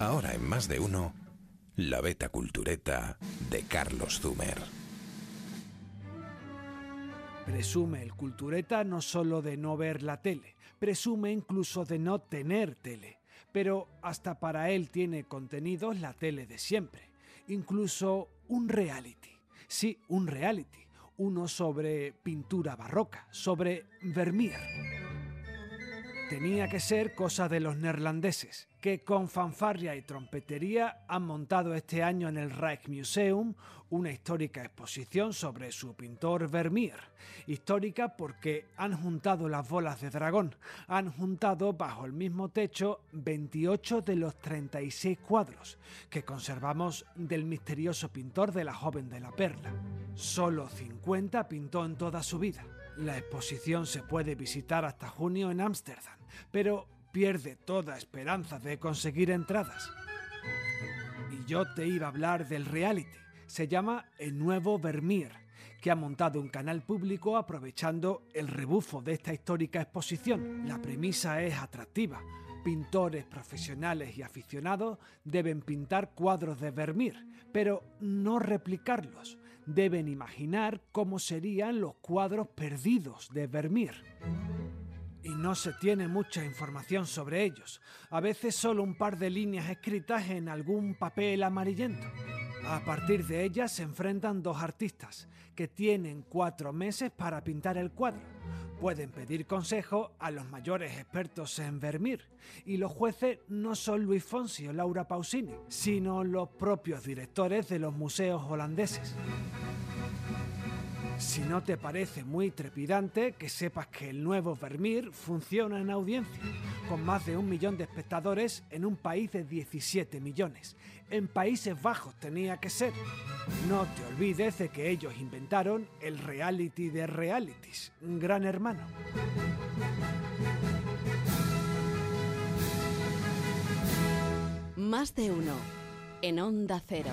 Ahora en más de uno, la beta cultureta de Carlos Zumer. Presume el cultureta no solo de no ver la tele, presume incluso de no tener tele, pero hasta para él tiene contenidos la tele de siempre, incluso un reality. Sí, un reality, uno sobre pintura barroca, sobre Vermeer. Tenía que ser cosa de los neerlandeses, que con fanfarria y trompetería han montado este año en el Rijksmuseum una histórica exposición sobre su pintor Vermeer. Histórica porque han juntado las bolas de dragón, han juntado bajo el mismo techo 28 de los 36 cuadros que conservamos del misterioso pintor de la joven de la perla. Solo 50 pintó en toda su vida. La exposición se puede visitar hasta junio en Ámsterdam, pero pierde toda esperanza de conseguir entradas. Y yo te iba a hablar del reality. Se llama El Nuevo Vermeer, que ha montado un canal público aprovechando el rebufo de esta histórica exposición. La premisa es atractiva. Pintores profesionales y aficionados deben pintar cuadros de Vermeer, pero no replicarlos deben imaginar cómo serían los cuadros perdidos de Vermeer. Y no se tiene mucha información sobre ellos, a veces solo un par de líneas escritas en algún papel amarillento. A partir de ellas se enfrentan dos artistas, que tienen cuatro meses para pintar el cuadro. Pueden pedir consejo a los mayores expertos en Vermeer, y los jueces no son Luis Fonsi o Laura Pausini, sino los propios directores de los museos holandeses. Si no te parece muy trepidante, que sepas que el nuevo Vermeer funciona en audiencia, con más de un millón de espectadores en un país de 17 millones. En Países Bajos tenía que ser. No te olvides de que ellos inventaron el reality de realities, gran hermano. Más de uno, en Onda Cero.